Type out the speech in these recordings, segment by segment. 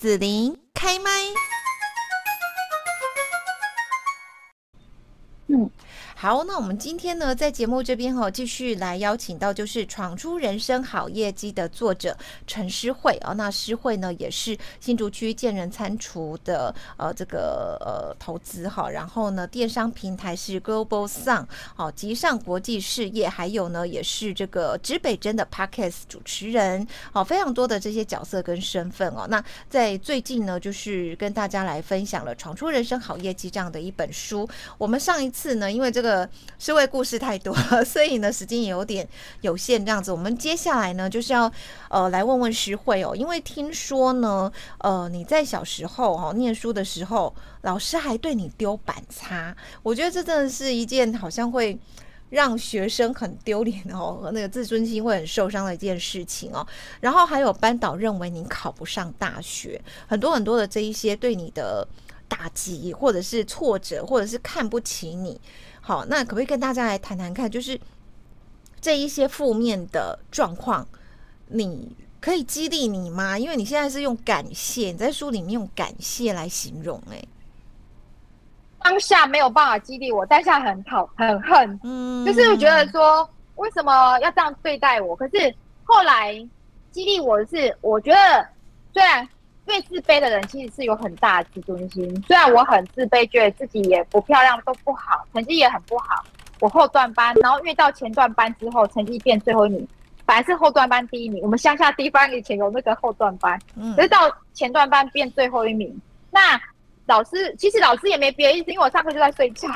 紫琳开麦。嗯。好，那我们今天呢，在节目这边哈、哦，继续来邀请到就是《闯出人生好业绩》的作者陈诗慧、哦。那诗慧呢，也是新竹区建仁餐厨的呃这个呃投资哈。然后呢，电商平台是 Global Sun 好，集上国际事业，还有呢，也是这个指北针的 Podcast 主持人，好，非常多的这些角色跟身份哦。那在最近呢，就是跟大家来分享了《闯出人生好业绩》这样的一本书。我们上一次呢，因为这个。呃，诗慧故事太多了，所以呢，时间也有点有限。这样子，我们接下来呢，就是要呃来问问诗慧哦，因为听说呢，呃，你在小时候哦念书的时候，老师还对你丢板擦，我觉得这真的是一件好像会让学生很丢脸哦，和 那个自尊心会很受伤的一件事情哦。然后还有班导认为你考不上大学，很多很多的这一些对你的打击，或者是挫折，或者是看不起你。好，那可不可以跟大家来谈谈看，就是这一些负面的状况，你可以激励你吗？因为你现在是用感谢，你在书里面用感谢来形容，欸，哎，当下没有办法激励我，当下很讨很恨，嗯，就是我觉得说为什么要这样对待我？可是后来激励我的是，我觉得虽然。最自卑的人其实是有很大的自尊心。虽然我很自卑，觉得自己也不漂亮，都不好，成绩也很不好。我后段班，然后越到前段班之后，成绩变最后一名。本来是后段班第一名，我们乡下地方以前有那个后段班，嗯，可是到前段班变最后一名。那老师其实老师也没别的意思，因为我上课就在睡觉，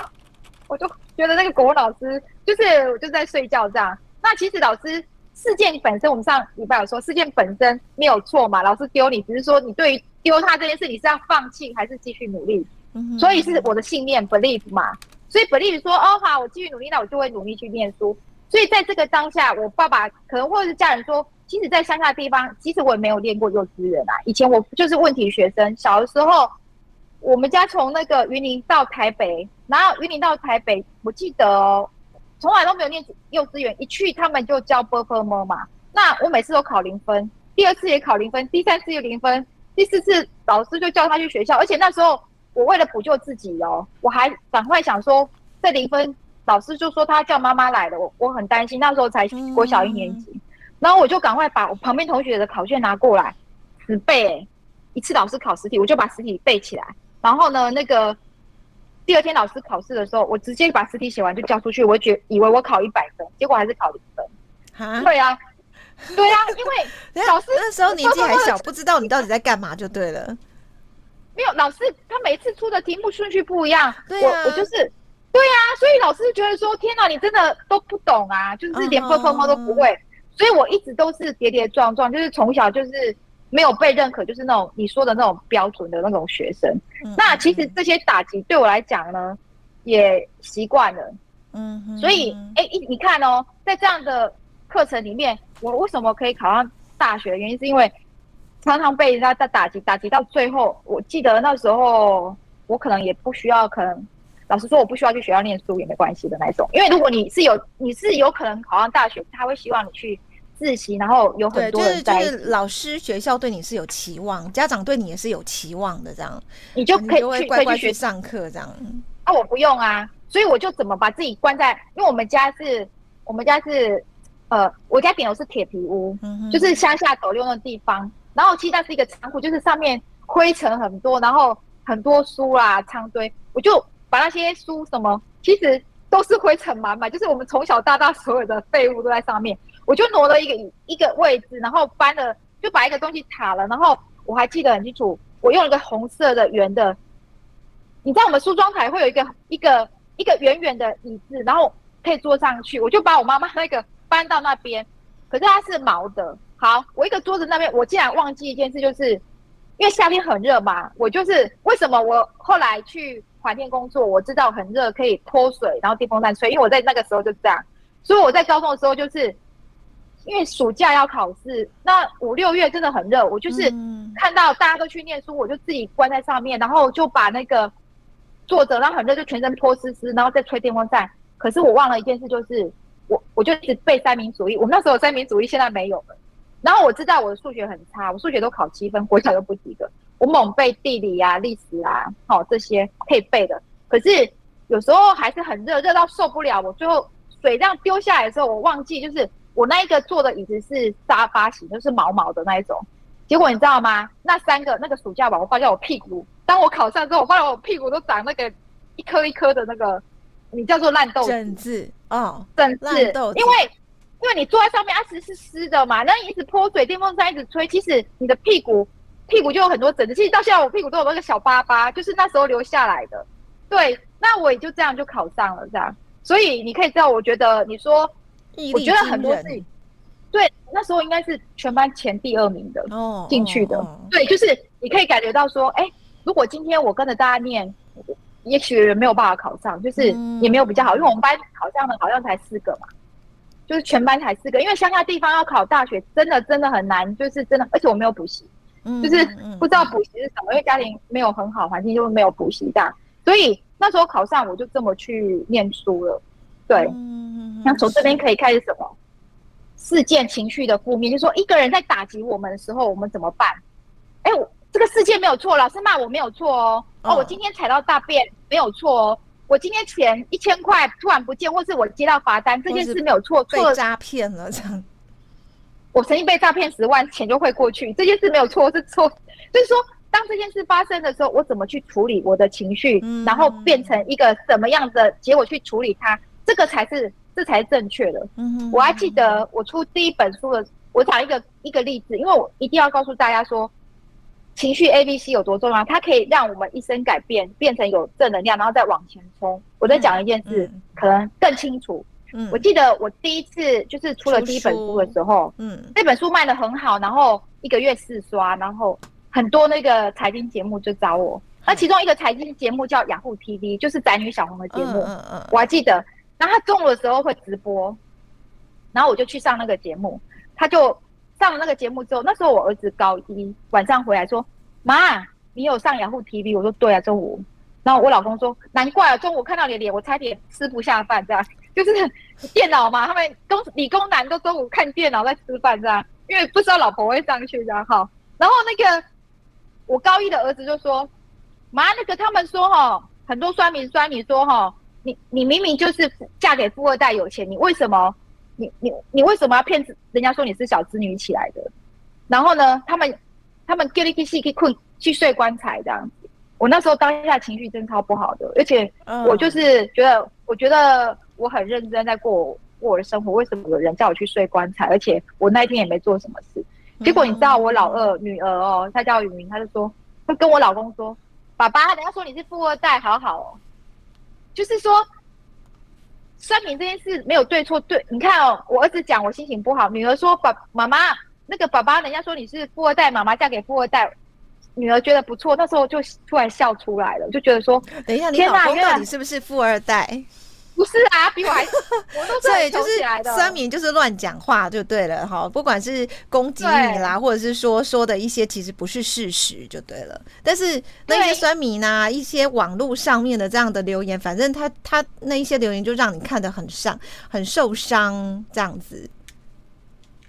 我就觉得那个国文老师就是我就在睡觉这样。那其实老师。事件本身，我们上礼拜有说，事件本身没有错嘛，老师丢你，只是说你对于丢他这件事，你是要放弃还是继续努力？嗯，所以是我的信念 believe 嘛，所以 believe 说，哦好，我继续努力，那我就会努力去念书。所以在这个当下，我爸爸可能或者是家人说，即使，在乡下的地方，其实我也没有练过幼稚园啊。以前我就是问题学生，小的时候，我们家从那个云林到台北，然后云林到台北，我记得哦。从来都没有念幼稚园，一去他们就教 perform 嘛。那我每次都考零分，第二次也考零分，第三次又零分，第四次老师就叫他去学校。而且那时候我为了补救自己哦，我还赶快想说，这零分老师就说他叫妈妈来了，我我很担心。那时候才国小一年级，然后我就赶快把我旁边同学的考卷拿过来，只背一次老师考实体，我就把实体背起来。然后呢，那个。第二天老师考试的时候，我直接把试题写完就交出去。我觉以为我考一百分，结果还是考零分。哈，对啊，对啊，因为老师那时候年纪还小，不知道你到底在干嘛就对了。没有老师，他每次出的题目顺序不一样。我我就是对啊，所以老师觉得说天哪，你真的都不懂啊，就是连碰碰猫都不会。所以我一直都是跌跌撞撞，就是从小就是。没有被认可，就是那种你说的那种标准的那种学生。嗯、那其实这些打击对我来讲呢，也习惯了。嗯，所以哎，一你看哦，在这样的课程里面，我为什么可以考上大学？原因是因为常常被人家在打击，打击到最后，我记得那时候我可能也不需要，可能老师说我不需要去学校念书也没关系的那种。因为如果你是有，你是有可能考上大学，他会希望你去。自习，然后有很多人在，就是老师、学校对你是有期望，家长对你也是有期望的，这样你就可以去乖乖去上课，这样。啊，我不用啊，所以我就怎么把自己关在，因为我们家是，我们家是，呃，我家顶楼是铁皮屋，嗯，就是乡下斗六的地方，然后其实那是一个仓库，就是上面灰尘很多，然后很多书啦，仓堆，我就把那些书什么，其实都是灰尘满满，就是我们从小到大所有的废物都在上面。我就挪了一个一个位置，然后搬了，就把一个东西卡了，然后我还记得很清楚，我用了一个红色的圆的，你知道我们梳妆台会有一个一个一个圆圆的椅子，然后可以坐上去，我就把我妈妈那个搬到那边，可是它是毛的。好，我一个桌子那边，我竟然忘记一件事，就是因为夏天很热嘛，我就是为什么我后来去环天工作，我知道很热可以脱水，然后电风扇吹，因为我在那个时候就这样，所以我在高中的时候就是。因为暑假要考试，那五六月真的很热，我就是看到大家都去念书，我就自己关在上面，然后就把那个坐着，然后很热就全身脱湿湿，然后再吹电风扇。可是我忘了一件事，就是我我就一直背三民主义，我们那时候有三民主义，现在没有了。然后我知道我的数学很差，我数学都考七分，国小都不及格。我猛背地理啊、历史啊，好、哦、这些可以背的。可是有时候还是很热，热到受不了。我最后水这样丢下来的时候，我忘记就是我那一个坐的椅子是沙发型，就是毛毛的那一种。结果你知道吗？那三个那个暑假吧，我发现我屁股，当我考上之后，我发现我屁股都长那个一颗一颗的那个，你叫做烂豆疹子哦，疹子，因为因为你坐在上面，它其实是湿的嘛，那你一直泼水，电风扇一直吹，其实你的屁股屁股就有很多疹子。其实到现在我屁股都有那个小疤疤，就是那时候留下来的。对，那我也就这样就考上了，这样。所以你可以知道，我觉得你说，我觉得很多事情。对，那时候应该是全班前第二名的哦，进去的。对，就是你可以感觉到说，哎，如果今天我跟着大家念，也许没有办法考上，就是也没有比较好，因为我们班考上的好像才四个嘛，就是全班才四个。因为乡下地方要考大学，真的真的很难，就是真的，而且我没有补习，就是不知道补习是什么，因为家庭没有很好环境，就没有补习这样。所以那时候考上，我就这么去念书了。对，那从这边可以开始什么？事件情绪的负面，就是说一个人在打击我们的时候，我们怎么办？哎，我这个事件没有错，老师骂我没有错哦。哦，我今天踩到大便没有错哦。我今天钱一千块突然不见，或是我接到罚单，这件事没有错。被诈骗了这样。我曾经被诈骗十万，钱就会过去，这件事没有错，是错。就是说，当这件事发生的时候，我怎么去处理我的情绪，嗯、然后变成一个什么样的结果去处理它，这个才是。这才是正确的。嗯哼，我还记得我出第一本书的，我讲一个一个例子，因为我一定要告诉大家说，情绪 ABC 有多重要，它可以让我们一生改变，变成有正能量，然后再往前冲。我在讲一件事，嗯、可能更清楚。嗯，我记得我第一次就是出了第一本书的时候，嗯，那本书卖的很好，然后一个月四刷，然后很多那个财经节目就找我，那其中一个财经节目叫雅虎 TV，就是宅女小红的节目，嗯嗯嗯，我还记得。然后他中午的时候会直播，然后我就去上那个节目。他就上了那个节目之后，那时候我儿子高一，晚上回来说：“妈，你有上雅虎 TV？” 我说：“对啊，中午。”然后我老公说：“难怪啊，中午看到你的脸，我差点吃不下饭。”这样 就是电脑嘛，他们工理工男都中午看电脑在吃饭这样，因为不知道老婆会上去这样哈。然后那个我高一的儿子就说：“妈，那个他们说哈，很多酸民酸你说哈。”你你明明就是嫁给富二代有钱，你为什么你你你为什么要骗人家说你是小资女起来的？然后呢，他们他们叫你去去困去睡棺材这样子。我那时候当下情绪真超不好的，而且我就是觉得，我觉得我很认真在过过我的生活，为什么有人叫我去睡棺材？而且我那一天也没做什么事。结果你知道我老二女儿哦，她叫雨明，她就说，她跟我老公说，爸爸，人家说你是富二代，好好哦。就是说，酸民这件事没有对错，对，你看哦，我儿子讲我心情不好，女儿说爸妈妈那个爸爸，人家说你是富二代，妈妈嫁给富二代，女儿觉得不错，那时候就突然笑出来了，就觉得说，等一下，你老公到底是不是富二代？不是啊，比我还，我都对就是酸民就是乱讲话就对了哈，不管是攻击你啦，或者是说说的一些其实不是事实就对了。但是那些酸民啊，一些网络上面的这样的留言，反正他他那一些留言就让你看得很伤，很受伤这样子。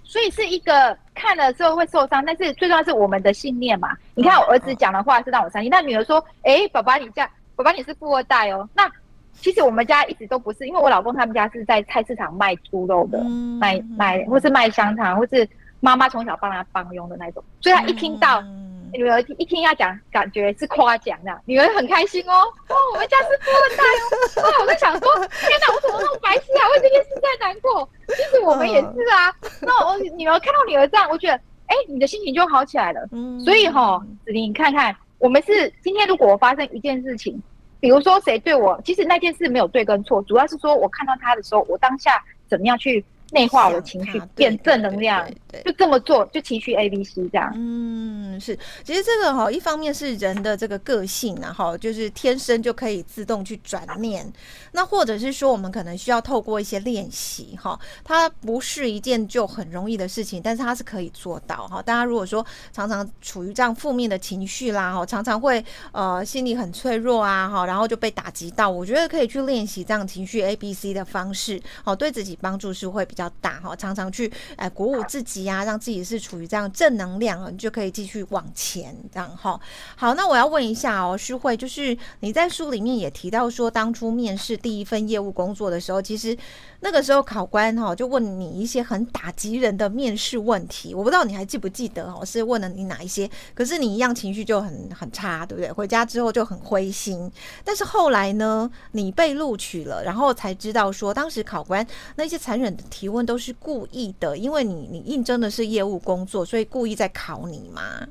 所以是一个看了之后会受伤，但是最重要是我们的信念嘛。你看我儿子讲的话是让我伤心，那女儿说：“哎，爸爸你这样，爸爸你是富二代哦。”那其实我们家一直都不是，因为我老公他们家是在菜市场卖猪肉的，嗯、卖卖或是卖香肠，或是妈妈从小帮他帮佣的那种，所以他一听到、嗯、女儿一听要讲，感觉是夸奖这样，女儿很开心哦。哇，我们家是富二代哦。哇，我在想说，天哪，我怎么那么白痴啊？为这件事在难过。其实我们也是啊。嗯、那我女儿看到女儿这样，我觉得，哎，你的心情就好起来了。嗯、所以哈、哦，子琳，你看看，我们是今天如果我发生一件事情。比如说谁对我，其实那件事没有对跟错，主要是说我看到他的时候，我当下怎么样去内化我的情绪，变正能量，就这么做，就情绪 A B C 这样。嗯，是，其实这个哈，一方面是人的这个个性，然后就是天生就可以自动去转念，那或者是说我们可能需要透过一些练习哈，它不是一件就很容易的事情，但是它是可以做到哈。大家如果说常常处于这样负面的情绪啦，哈，常常会呃心里很脆弱啊，哈，然后就被打击到，我觉得可以去练习这样情绪 A B C 的方式，好，对自己帮助是会比较大哈，常常去哎鼓舞自己、啊，让自己是处于这样正能量啊，你就可以继续往前这样哈。好，那我要问一下哦，诗慧，就是你在书里面也提到说，当初面试第一份业务工作的时候，其实那个时候考官哈就问你一些很打击人的面试问题，我不知道你还记不记得哦，是问了你哪一些？可是你一样情绪就很很差，对不对？回家之后就很灰心。但是后来呢，你被录取了，然后才知道说，当时考官那些残忍的提问都是故意的，因为你你应征的是业务工作，所以故意在考你嘛。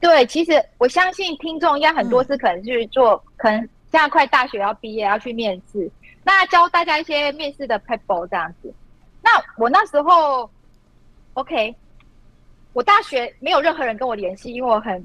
对，其实我相信听众应该很多是可能去做，嗯、可能现在快大学要毕业要去面试，那教大家一些面试的 people 这样子。那我那时候，OK，我大学没有任何人跟我联系，因为我很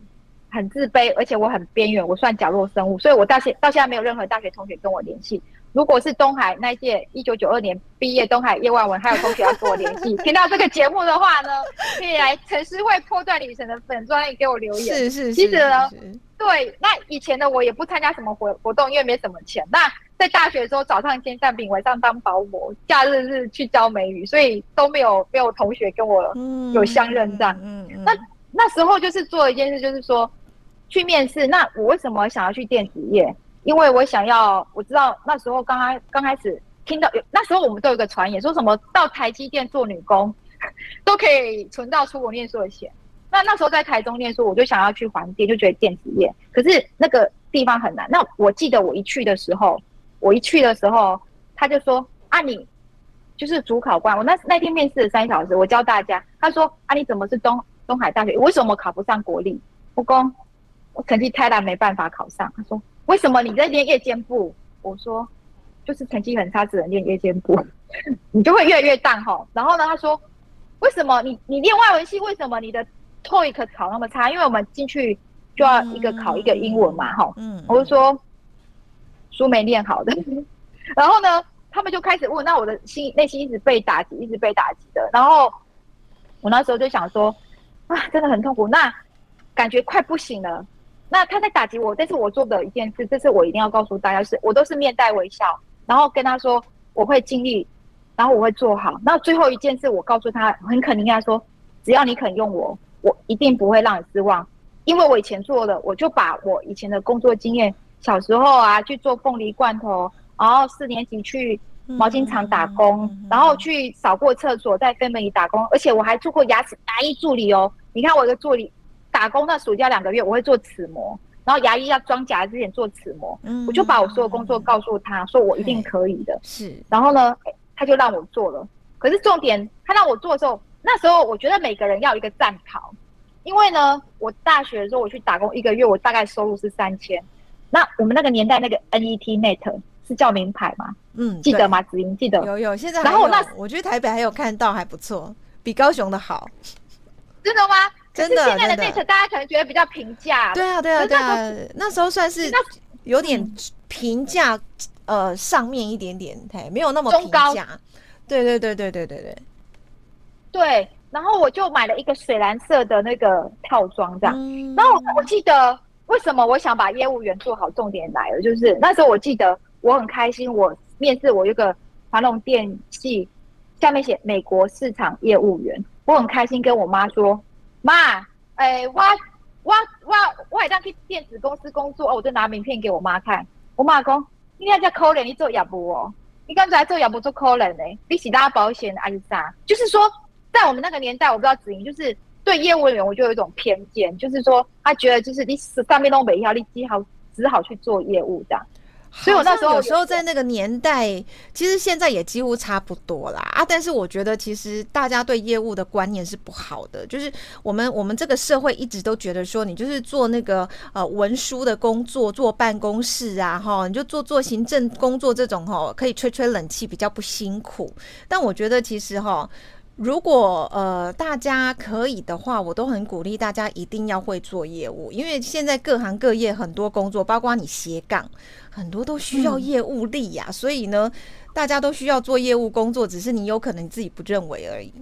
很自卑，而且我很边缘，我算角落生物，所以我到现到现在没有任何大学同学跟我联系。如果是东海那一届一九九二年毕业，东海叶万文还有同学要跟我联系，听到这个节目的话呢，可以来陈诗慧破断旅程的粉专页给我留言。是是是。其实呢，对，那以前的我也不参加什么活活动，因为没什么钱。那在大学的时候，早上煎蛋饼，晚上当保姆，假日是去教美语，所以都没有没有同学跟我有相认这样。嗯嗯。那那时候就是做一件事，就是说去面试。那我为什么想要去电子业？因为我想要，我知道那时候刚开刚开始听到有，那时候我们都有个传言，说什么到台积电做女工，都可以存到出国念书的钱。那那时候在台中念书，我就想要去环电，就觉得电子业，可是那个地方很难。那我记得我一去的时候，我一去的时候，他就说啊，你就是主考官。我那那天面试了三小时，我教大家。他说啊，你怎么是东东海大学？为什么考不上国立？我讲我成绩太烂，没办法考上。他说。为什么你在练夜间部？我说，就是成绩很差，只能练夜间部，你就会越来越淡吼。然后呢，他说，为什么你你练外文系？为什么你的 TOEIC 考那么差？因为我们进去就要一个考一个英文嘛，哈。嗯。我就说，书没练好的。然后呢，他们就开始问，那我的心内心一直被打击，一直被打击的。然后我那时候就想说，啊，真的很痛苦，那感觉快不行了。那他在打击我，但是我做的一件事，这是我一定要告诉大家是，我都是面带微笑，然后跟他说我会尽力，然后我会做好。那最后一件事，我告诉他很肯定，他说只要你肯用我，我一定不会让你失望，因为我以前做的，我就把我以前的工作经验，小时候啊去做凤梨罐头，然后四年级去毛巾厂打工，然后去扫过厕所，在飞门里打工，而且我还做过牙齿牙医助理哦。你看我一个助理。打工那暑假两个月，我会做齿模，然后牙医要装假之前做齿模，嗯，我就把我所有工作告诉他，说我一定可以的。是，然后呢，他就让我做了。可是重点，他让我做的时候，那时候我觉得每个人要有一个战袍，因为呢，我大学的时候我去打工一个月，我大概收入是三千。那我们那个年代那个 NET Net 是叫名牌吗？嗯，记得吗？子英记得？有有，现在。然后那我觉得台北还有看到还不错，比高雄的好。真的吗？真的，现在的 Net 大家可能觉得比较平价。对啊，对啊，对啊，那时候算是有点平价，呃，上面一点点，嘿，没有那么平价。对对对对对对对。对，然后我就买了一个水蓝色的那个套装，这样。然后我记得为什么我想把业务员做好，重点来了，就是那时候我记得我很开心，我面试我一个华龙电器，下面写美国市场业务员，我很开心跟我妈说。妈，哎、我我我我还当去电子公司工作哦，我就拿名片给我妈看。我妈讲，你那叫可怜，你做业务哦，你刚才做业务做可怜呢？你是拉保险还是啥？就是说，在我们那个年代，我不知道子莹，就是对业务人员我就有一种偏见，就是说他觉得就是你上面都没要，你只好只好去做业务这样。所以我那时候有时候在那个年代，其实现在也几乎差不多啦啊！但是我觉得其实大家对业务的观念是不好的，就是我们我们这个社会一直都觉得说，你就是做那个呃文书的工作，坐办公室啊，哈，你就做做行政工作这种哈，可以吹吹冷气，比较不辛苦。但我觉得其实哈。如果呃大家可以的话，我都很鼓励大家一定要会做业务，因为现在各行各业很多工作，包括你斜杠，很多都需要业务力呀、啊嗯。所以呢，大家都需要做业务工作，只是你有可能你自己不认为而已。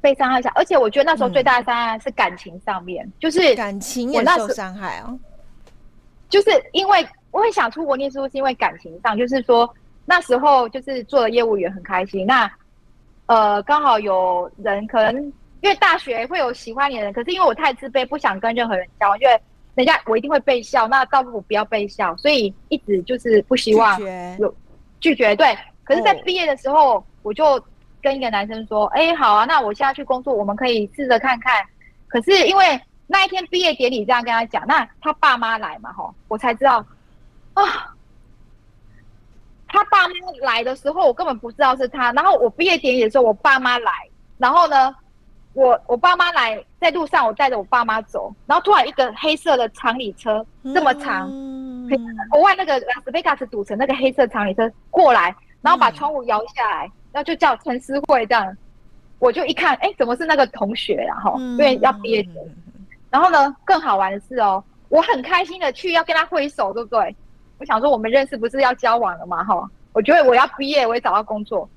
被伤害下，而且我觉得那时候最大的伤害是感情上面，嗯、就是感情也受伤害啊。就是因为我会想出国念书，是因为感情上，就是说那时候就是做了业务员很开心，那。呃，刚好有人可能因为大学会有喜欢你的人，可是因为我太自卑，不想跟任何人交往，因为人家我一定会被笑，那倒不如不要被笑，所以一直就是不希望有拒绝。对，可是，在毕业的时候，哦、我就跟一个男生说：“哎，好啊，那我现在去工作，我们可以试着看看。”可是因为那一天毕业典礼这样跟他讲，那他爸妈来嘛，吼，我才知道啊。他爸妈来的时候，我根本不知道是他。然后我毕业典礼的时候，我爸妈来，然后呢，我我爸妈来，在路上我带着我爸妈走，然后突然一个黑色的长礼车这么长，嗯、国外那个拉斯维加斯赌城那个黑色长礼车过来，然后把窗户摇下来，然后就叫陈思慧这样，我就一看，哎，怎么是那个同学？然后因为要毕业典礼，然后呢，更好玩的是哦，我很开心的去要跟他挥手，对不对？我想说，我们认识不是要交往了嘛？哈，我觉得我要毕业，我也找到工作，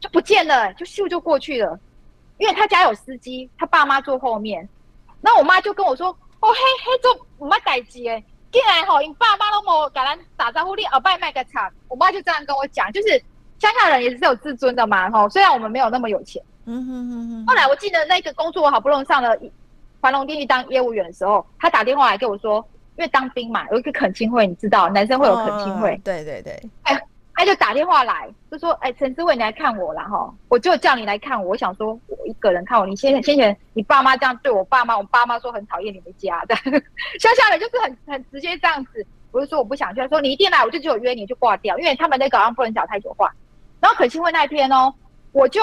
就不见了，就咻就过去了。因为他家有司机，他爸妈坐后面。那我妈就跟我说：“哦，嘿，嘿，做唔乜代志诶，进来吼，因爸妈都冇跟咱打招呼，你后拜卖个惨。”我妈就这样跟我讲，就是乡下人也是有自尊的嘛，哈。虽然我们没有那么有钱，嗯哼哼哼。后来我记得那个工作，我好不容易上了环龙电力当业务员的时候，他打电话来跟我说。因为当兵嘛，有一个恳亲会，你知道，男生会有恳亲会。哦、对对对，哎，他就打电话来，就说：“哎，陈志伟，你来看我了哈，我就叫你来看我。我想说，我一个人看我，你先先前你爸妈这样对我爸妈，我爸妈说很讨厌你们家的，乡下人就是很很直接这样子。我就说我不想去，他说你一定来，我就只有约你就挂掉，因为他们那个好像不能讲太久话。然后恳亲会那一天哦，我就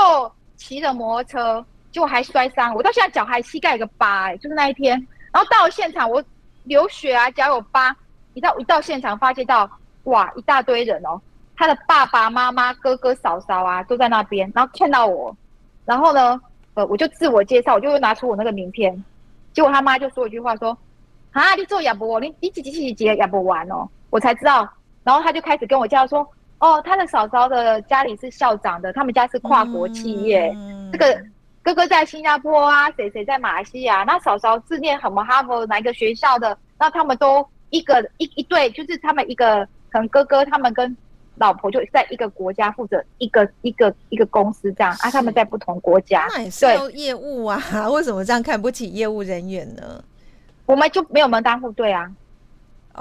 骑着摩托车，结果还摔伤，我到现在脚还膝盖有个疤，哎，就是那一天。然后到了现场，我。流血啊，脚有疤。一到一到现场，发现到哇，一大堆人哦，他的爸爸妈妈、哥哥嫂嫂啊，都在那边。然后看到我，然后呢，呃，我就自我介绍，我就拿出我那个名片。结果他妈就说一句话说：“啊，你做亚博，你你几几几几亚博完哦。”我才知道。然后他就开始跟我介绍说：“哦，他的嫂嫂的家里是校长的，他们家是跨国企业，嗯、这个。”哥哥在新加坡啊，谁谁在马来西亚？那嫂嫂自念什么哈佛哪一个学校的？那他们都一个一一对，就是他们一个可能哥哥他们跟老婆就在一个国家负责一个一个一个公司这样啊，他们在不同国家。那也是业务啊，为什么这样看不起业务人员呢？我们就没有门当户对啊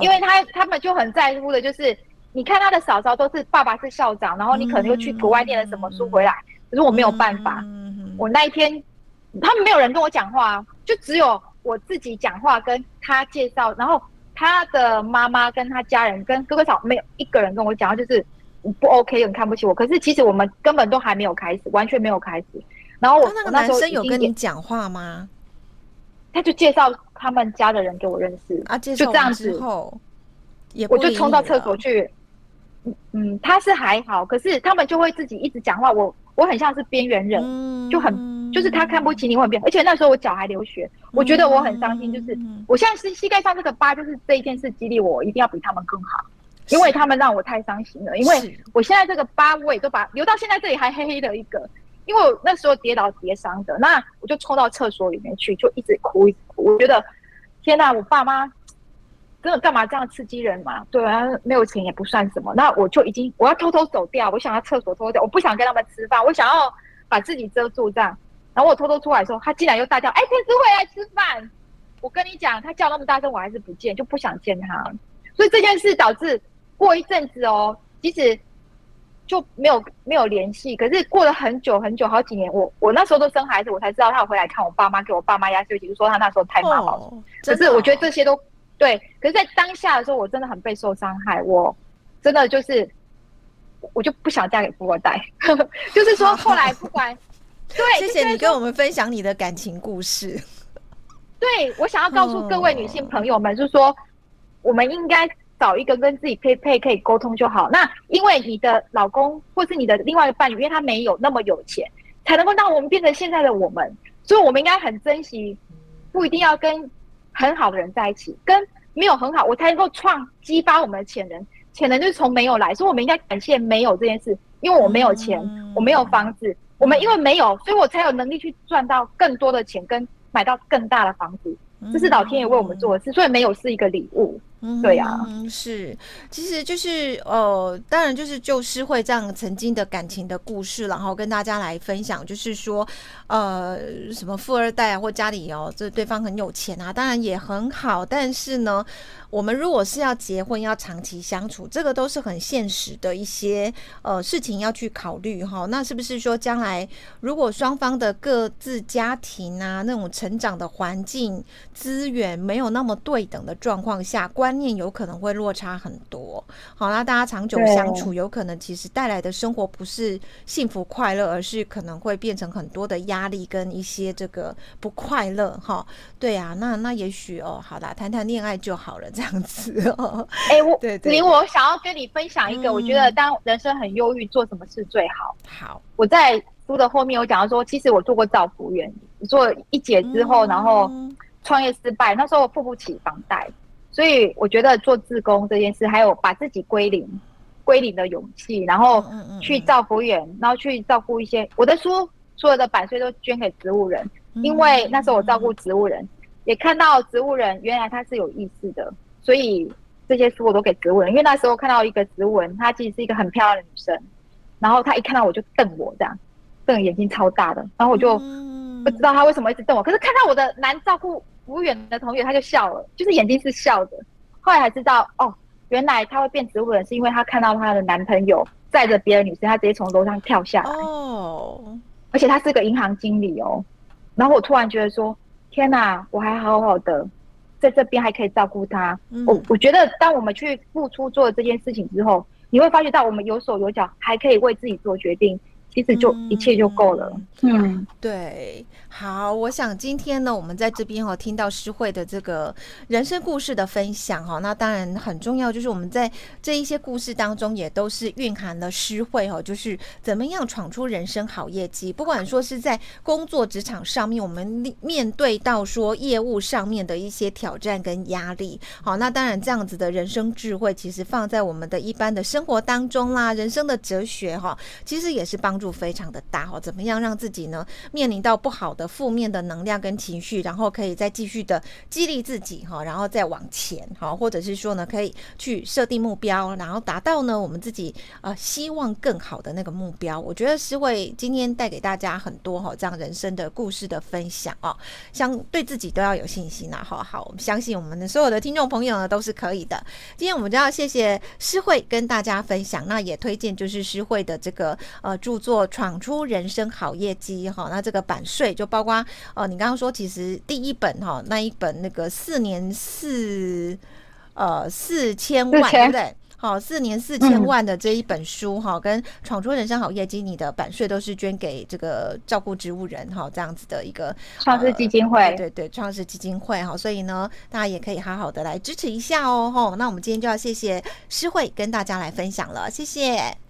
因为他他们就很在乎的就是，你看他的嫂嫂都是爸爸是校长，然后你可能又去国外念了什么书回来，嗯、可是我没有办法。嗯我那一天，他们没有人跟我讲话，就只有我自己讲话跟他介绍，然后他的妈妈跟他家人跟哥哥嫂没有一个人跟我讲话，就是不 OK，很看不起我。可是其实我们根本都还没有开始，完全没有开始。然后我那个男生有跟你讲话吗？他就介绍他们家的人给我认识啊，介绍就这样子后，我就冲到厕所去。嗯，他是还好，可是他们就会自己一直讲话，我。我很像是边缘人，嗯、就很就是他看不起你，我很边，而且那时候我脚还流血，嗯、我觉得我很伤心。就是我现在是膝盖上这个疤，就是这一件事激励我一定要比他们更好，因为他们让我太伤心了。因为我现在这个疤，我也都把留到现在这里还黑黑的一个，因为我那时候跌倒跌伤的，那我就冲到厕所里面去，就一直哭一直哭。我觉得天哪，我爸妈。真的干嘛这样刺激人嘛？对啊，没有钱也不算什么。那我就已经我要偷偷走掉，我想要厕所偷偷掉，我不想跟他们吃饭，我想要把自己遮住这样。然后我偷偷出来的时候，他竟然又大叫：“哎，陈诗慧来吃饭！”我跟你讲，他叫那么大声，我还是不见，就不想见他。所以这件事导致过一阵子哦，即使就没有没有联系，可是过了很久很久好几年，我我那时候都生孩子，我才知道他有回来看我爸妈，给我爸妈压岁钱，就说他那时候太妈宝了。哦，可是我觉得这些都。对，可是，在当下的时候，我真的很被受伤害。我真的就是，我就不想嫁给富二代。就是说，后来不管，对，谢谢你跟我们分享你的感情故事。对，我想要告诉各位女性朋友们，就是说，我们应该找一个跟自己配配可以沟通就好。那因为你的老公或是你的另外一个伴侣，因为他没有那么有钱，才能够让我们变成现在的我们。所以，我们应该很珍惜，不一定要跟。很好的人在一起，跟没有很好，我才能够创激发我们的潜能。潜能就是从没有来，所以我们应该感谢没有这件事，因为我没有钱，嗯、我没有房子，我们因为没有，所以我才有能力去赚到更多的钱，跟买到更大的房子。这是老天爷为我们做的事，所以没有是一个礼物。嗯，对呀、啊，是，其实就是呃，当然就是就诗会这样曾经的感情的故事，然后跟大家来分享，就是说呃，什么富二代啊，或家里哦，这对方很有钱啊，当然也很好，但是呢。我们如果是要结婚，要长期相处，这个都是很现实的一些呃事情要去考虑哈。那是不是说将来如果双方的各自家庭啊，那种成长的环境资源没有那么对等的状况下，观念有可能会落差很多。好，那大家长久相处，有可能其实带来的生活不是幸福快乐，而是可能会变成很多的压力跟一些这个不快乐哈。对啊，那那也许哦，好啦，谈谈恋爱就好了。这样子哦，哎、欸，我 对对，林，我想要跟你分享一个，我觉得当人生很忧郁，做什么事最好？好，我在书的后面有讲到说，其实我做过造福员，做一姐之后，然后创业失败，那时候我付不起房贷，所以我觉得做自工这件事，还有把自己归零、归零的勇气，然后去造福员，然后去照顾一些我的书，所有的版税都捐给植物人，因为那时候我照顾植物人，也看到植物人原来他是有意识的。所以这些书我都给植物人，因为那时候看到一个植物人，她其实是一个很漂亮的女生，然后她一看到我就瞪我这样，瞪眼睛超大的，然后我就不知道她为什么一直瞪我，可是看到我的难照顾服务员的同学，他就笑了，就是眼睛是笑的。后来才知道哦，原来她会变植物人是因为她看到她的男朋友载着别的女生，她直接从楼上跳下来哦，而且她是个银行经理哦，然后我突然觉得说，天哪，我还好好的。在这边还可以照顾他，嗯、我我觉得，当我们去付出做这件事情之后，你会发觉到我们有手有脚，还可以为自己做决定。其实就一切就够了。嗯，对，好，我想今天呢，我们在这边哈听到诗慧的这个人生故事的分享哈，那当然很重要，就是我们在这一些故事当中也都是蕴含了诗慧哈，就是怎么样闯出人生好业绩。不管说是在工作职场上面，我们面对到说业务上面的一些挑战跟压力，好，那当然这样子的人生智慧，其实放在我们的一般的生活当中啦，人生的哲学哈，其实也是帮。助非常的大哦，怎么样让自己呢面临到不好的负面的能量跟情绪，然后可以再继续的激励自己哈，然后再往前哈，或者是说呢可以去设定目标，然后达到呢我们自己呃希望更好的那个目标。我觉得诗慧今天带给大家很多哈这样人生的故事的分享哦，相对自己都要有信心呐。好好，我们相信我们的所有的听众朋友呢都是可以的。今天我们就要谢谢诗慧跟大家分享，那也推荐就是诗慧的这个呃著作。做闯出人生好业绩哈，那这个版税就包括呃，你刚刚说其实第一本哈，那一本那个四年四呃四千万对不对？好，四年四千万的这一本书哈，嗯、跟闯出人生好业绩，你的版税都是捐给这个照顾植物人哈，这样子的一个创世基金会，对对，创世基金会哈，所以呢，大家也可以好好的来支持一下哦哈。那我们今天就要谢谢诗慧跟大家来分享了，谢谢。